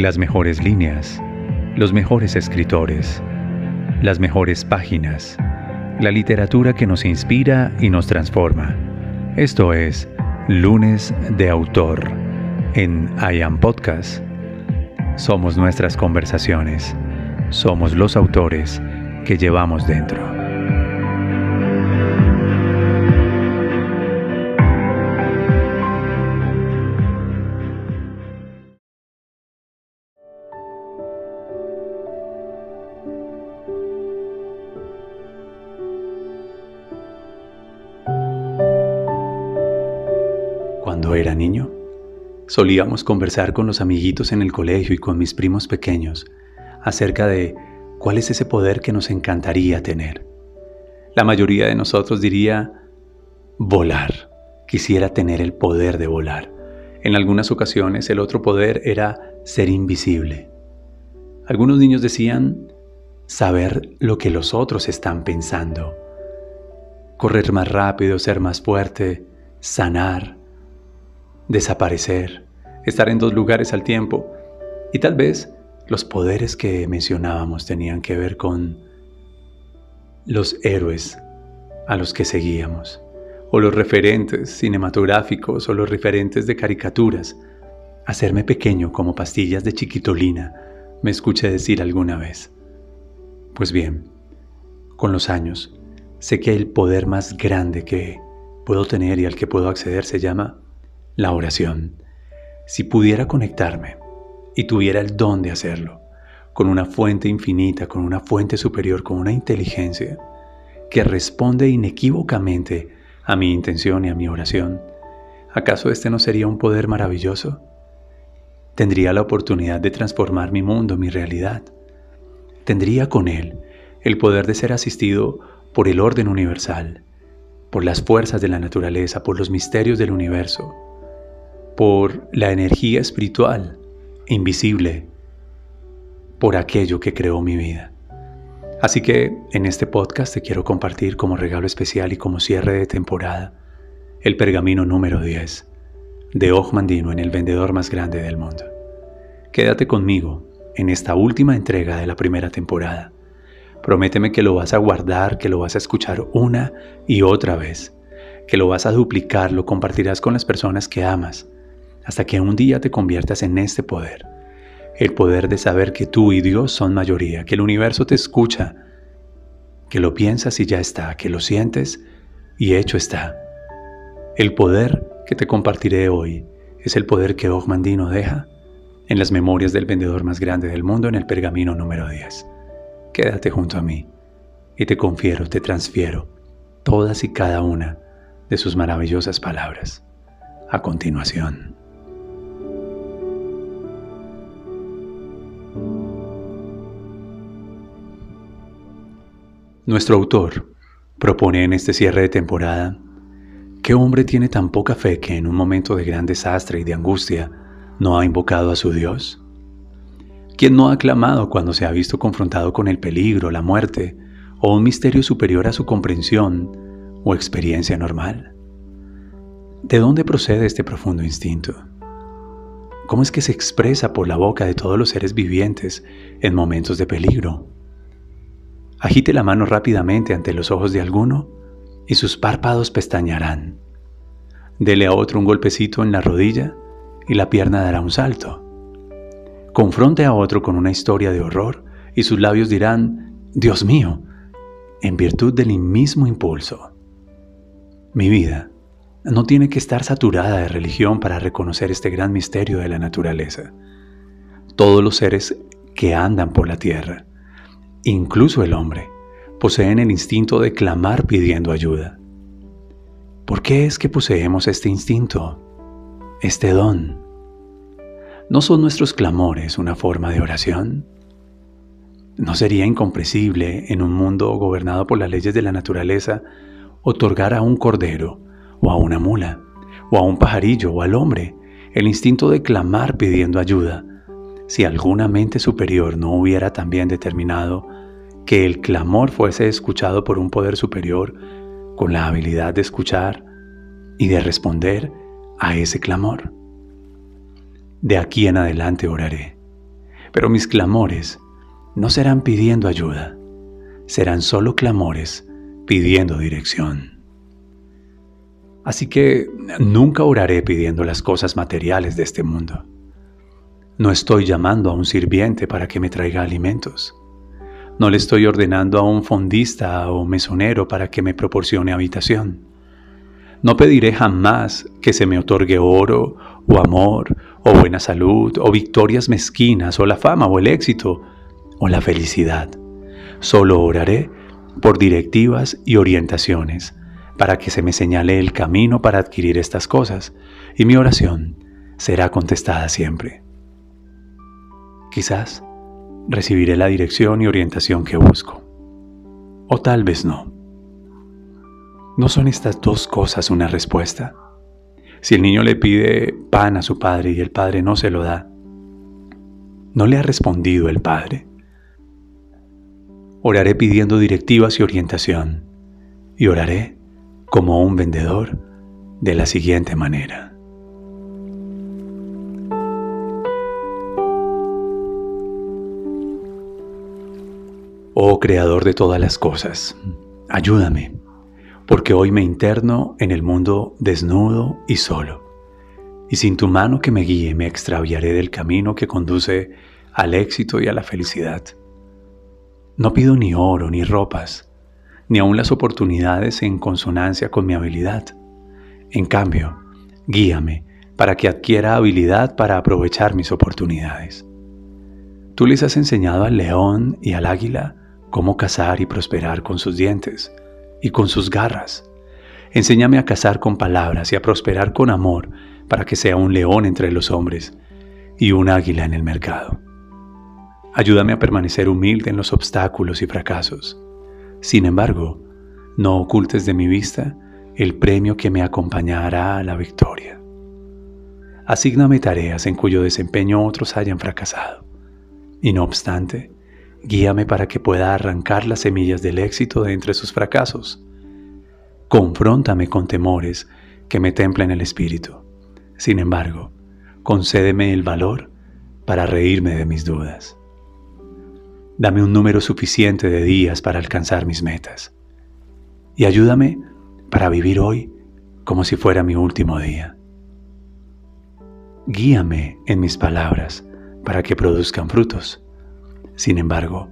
las mejores líneas, los mejores escritores, las mejores páginas, la literatura que nos inspira y nos transforma. Esto es Lunes de Autor en I Am Podcast. Somos nuestras conversaciones, somos los autores que llevamos dentro. Solíamos conversar con los amiguitos en el colegio y con mis primos pequeños acerca de cuál es ese poder que nos encantaría tener. La mayoría de nosotros diría volar. Quisiera tener el poder de volar. En algunas ocasiones el otro poder era ser invisible. Algunos niños decían saber lo que los otros están pensando. Correr más rápido, ser más fuerte, sanar, desaparecer, estar en dos lugares al tiempo. Y tal vez los poderes que mencionábamos tenían que ver con los héroes a los que seguíamos, o los referentes cinematográficos, o los referentes de caricaturas. Hacerme pequeño como pastillas de chiquitolina, me escuché decir alguna vez. Pues bien, con los años, sé que el poder más grande que puedo tener y al que puedo acceder se llama la oración. Si pudiera conectarme y tuviera el don de hacerlo, con una fuente infinita, con una fuente superior, con una inteligencia que responde inequívocamente a mi intención y a mi oración, ¿acaso este no sería un poder maravilloso? Tendría la oportunidad de transformar mi mundo, mi realidad. Tendría con él el poder de ser asistido por el orden universal, por las fuerzas de la naturaleza, por los misterios del universo, por la energía espiritual invisible, por aquello que creó mi vida. Así que en este podcast te quiero compartir como regalo especial y como cierre de temporada el pergamino número 10 de Ojmandino en el vendedor más grande del mundo. Quédate conmigo en esta última entrega de la primera temporada. Prométeme que lo vas a guardar, que lo vas a escuchar una y otra vez, que lo vas a duplicar, lo compartirás con las personas que amas, hasta que un día te conviertas en este poder. El poder de saber que tú y Dios son mayoría, que el universo te escucha, que lo piensas y ya está, que lo sientes y hecho está. El poder que te compartiré hoy es el poder que Ogmandino deja en las memorias del vendedor más grande del mundo en el pergamino número 10. Quédate junto a mí y te confiero, te transfiero todas y cada una de sus maravillosas palabras. A continuación. Nuestro autor propone en este cierre de temporada, ¿qué hombre tiene tan poca fe que en un momento de gran desastre y de angustia no ha invocado a su Dios? ¿Quién no ha clamado cuando se ha visto confrontado con el peligro, la muerte o un misterio superior a su comprensión o experiencia normal? ¿De dónde procede este profundo instinto? ¿Cómo es que se expresa por la boca de todos los seres vivientes en momentos de peligro? Agite la mano rápidamente ante los ojos de alguno y sus párpados pestañarán. Dele a otro un golpecito en la rodilla y la pierna dará un salto. Confronte a otro con una historia de horror y sus labios dirán, Dios mío, en virtud del mismo impulso. Mi vida no tiene que estar saturada de religión para reconocer este gran misterio de la naturaleza. Todos los seres que andan por la tierra incluso el hombre, poseen el instinto de clamar pidiendo ayuda. ¿Por qué es que poseemos este instinto, este don? ¿No son nuestros clamores una forma de oración? ¿No sería incomprensible en un mundo gobernado por las leyes de la naturaleza otorgar a un cordero o a una mula o a un pajarillo o al hombre el instinto de clamar pidiendo ayuda si alguna mente superior no hubiera también determinado que el clamor fuese escuchado por un poder superior con la habilidad de escuchar y de responder a ese clamor. De aquí en adelante oraré, pero mis clamores no serán pidiendo ayuda, serán solo clamores pidiendo dirección. Así que nunca oraré pidiendo las cosas materiales de este mundo. No estoy llamando a un sirviente para que me traiga alimentos. No le estoy ordenando a un fondista o mesonero para que me proporcione habitación. No pediré jamás que se me otorgue oro o amor o buena salud o victorias mezquinas o la fama o el éxito o la felicidad. Solo oraré por directivas y orientaciones para que se me señale el camino para adquirir estas cosas y mi oración será contestada siempre. Quizás recibiré la dirección y orientación que busco. O tal vez no. ¿No son estas dos cosas una respuesta? Si el niño le pide pan a su padre y el padre no se lo da, ¿no le ha respondido el padre? Oraré pidiendo directivas y orientación, y oraré como un vendedor de la siguiente manera. Oh Creador de todas las cosas, ayúdame, porque hoy me interno en el mundo desnudo y solo, y sin tu mano que me guíe me extraviaré del camino que conduce al éxito y a la felicidad. No pido ni oro ni ropas, ni aun las oportunidades en consonancia con mi habilidad. En cambio, guíame para que adquiera habilidad para aprovechar mis oportunidades. Tú les has enseñado al león y al águila cómo cazar y prosperar con sus dientes y con sus garras. Enséñame a cazar con palabras y a prosperar con amor para que sea un león entre los hombres y un águila en el mercado. Ayúdame a permanecer humilde en los obstáculos y fracasos. Sin embargo, no ocultes de mi vista el premio que me acompañará a la victoria. Asígname tareas en cuyo desempeño otros hayan fracasado. Y no obstante, Guíame para que pueda arrancar las semillas del éxito de entre sus fracasos. Confróntame con temores que me templen el espíritu. Sin embargo, concédeme el valor para reírme de mis dudas. Dame un número suficiente de días para alcanzar mis metas. Y ayúdame para vivir hoy como si fuera mi último día. Guíame en mis palabras para que produzcan frutos sin embargo,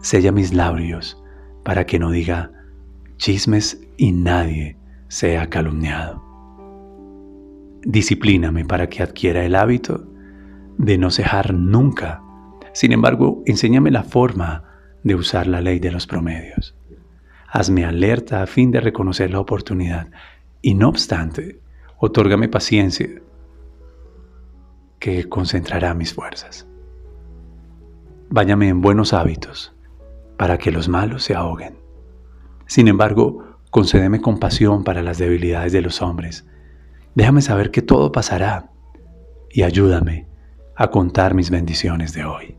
sella mis labios para que no diga chismes y nadie sea calumniado. Disciplíname para que adquiera el hábito de no cejar nunca. Sin embargo, enséñame la forma de usar la ley de los promedios. Hazme alerta a fin de reconocer la oportunidad y no obstante, otórgame paciencia que concentrará mis fuerzas. Báñame en buenos hábitos, para que los malos se ahoguen. Sin embargo, concédeme compasión para las debilidades de los hombres. Déjame saber que todo pasará y ayúdame a contar mis bendiciones de hoy.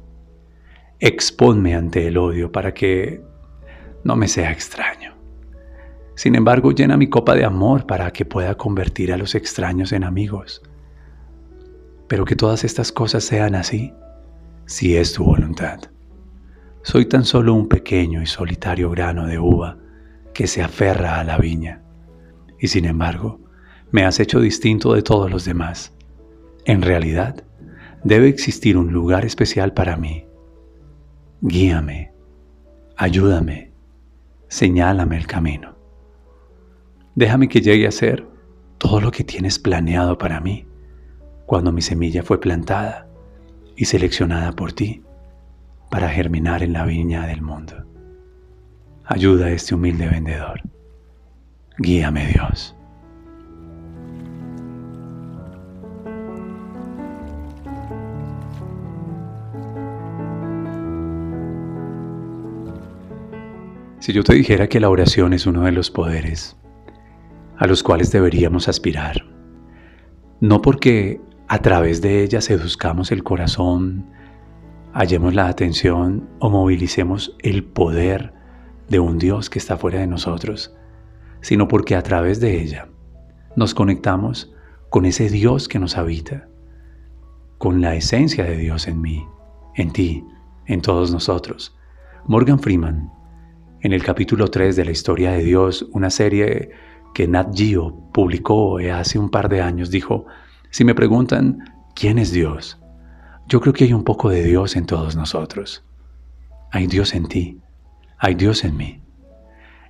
Expónme ante el odio para que no me sea extraño. Sin embargo, llena mi copa de amor para que pueda convertir a los extraños en amigos. Pero que todas estas cosas sean así si es tu voluntad. Soy tan solo un pequeño y solitario grano de uva que se aferra a la viña, y sin embargo, me has hecho distinto de todos los demás. En realidad, debe existir un lugar especial para mí. Guíame, ayúdame, señálame el camino. Déjame que llegue a ser todo lo que tienes planeado para mí cuando mi semilla fue plantada y seleccionada por ti para germinar en la viña del mundo. Ayuda a este humilde vendedor. Guíame Dios. Si yo te dijera que la oración es uno de los poderes a los cuales deberíamos aspirar, no porque a través de ella seduzcamos el corazón, hallemos la atención o movilicemos el poder de un Dios que está fuera de nosotros, sino porque a través de ella nos conectamos con ese Dios que nos habita, con la esencia de Dios en mí, en ti, en todos nosotros. Morgan Freeman, en el capítulo 3 de la historia de Dios, una serie que Nat Geo publicó hace un par de años, dijo, si me preguntan, ¿quién es Dios? Yo creo que hay un poco de Dios en todos nosotros. Hay Dios en ti, hay Dios en mí.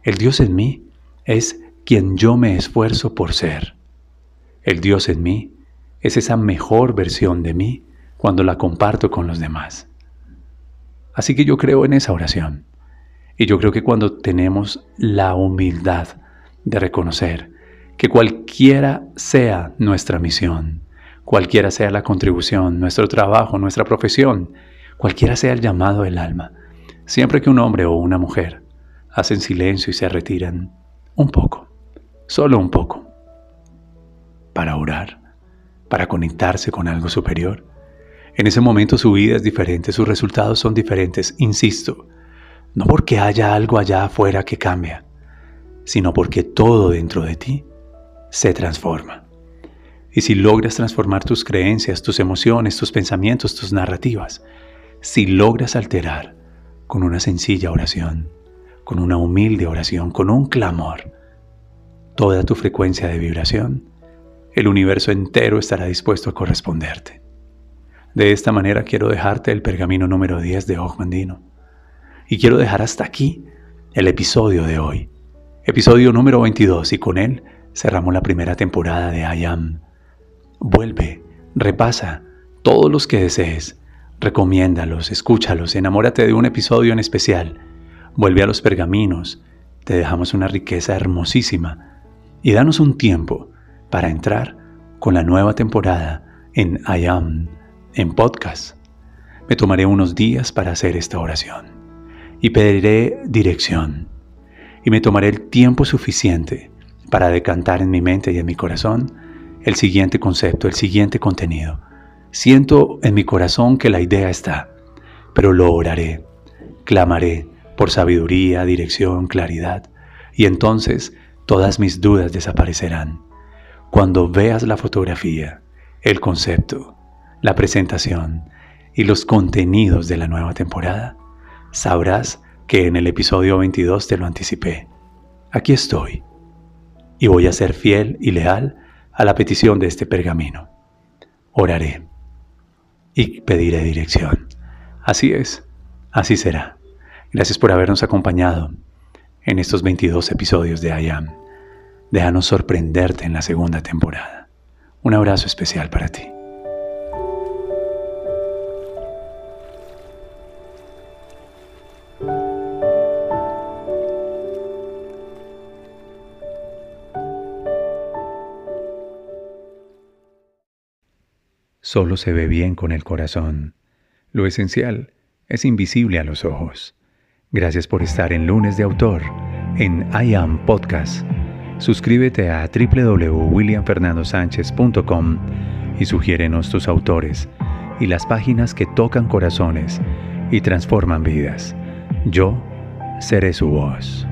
El Dios en mí es quien yo me esfuerzo por ser. El Dios en mí es esa mejor versión de mí cuando la comparto con los demás. Así que yo creo en esa oración. Y yo creo que cuando tenemos la humildad de reconocer que cualquiera sea nuestra misión, cualquiera sea la contribución, nuestro trabajo, nuestra profesión, cualquiera sea el llamado del alma, siempre que un hombre o una mujer hacen silencio y se retiran un poco, solo un poco, para orar, para conectarse con algo superior, en ese momento su vida es diferente, sus resultados son diferentes, insisto, no porque haya algo allá afuera que cambia, sino porque todo dentro de ti se transforma. Y si logras transformar tus creencias, tus emociones, tus pensamientos, tus narrativas, si logras alterar con una sencilla oración, con una humilde oración, con un clamor, toda tu frecuencia de vibración, el universo entero estará dispuesto a corresponderte. De esta manera quiero dejarte el pergamino número 10 de Ogmandino. Y quiero dejar hasta aquí el episodio de hoy. Episodio número 22 y con él cerramos la primera temporada de I Am. Vuelve, repasa todos los que desees, recomiéndalos, escúchalos, enamórate de un episodio en especial, vuelve a los pergaminos, te dejamos una riqueza hermosísima. Y danos un tiempo para entrar con la nueva temporada en I Am en podcast. Me tomaré unos días para hacer esta oración y pediré dirección. Y me tomaré el tiempo suficiente para decantar en mi mente y en mi corazón el siguiente concepto, el siguiente contenido. Siento en mi corazón que la idea está, pero lo oraré, clamaré por sabiduría, dirección, claridad, y entonces todas mis dudas desaparecerán. Cuando veas la fotografía, el concepto, la presentación y los contenidos de la nueva temporada, sabrás que en el episodio 22 te lo anticipé. Aquí estoy y voy a ser fiel y leal a la petición de este pergamino. Oraré y pediré dirección. Así es, así será. Gracias por habernos acompañado en estos 22 episodios de I Am. Déjanos sorprenderte en la segunda temporada. Un abrazo especial para ti. Solo se ve bien con el corazón. Lo esencial es invisible a los ojos. Gracias por estar en Lunes de Autor, en I Am Podcast. Suscríbete a www.williamfernandosánchez.com y sugiérenos tus autores y las páginas que tocan corazones y transforman vidas. Yo seré su voz.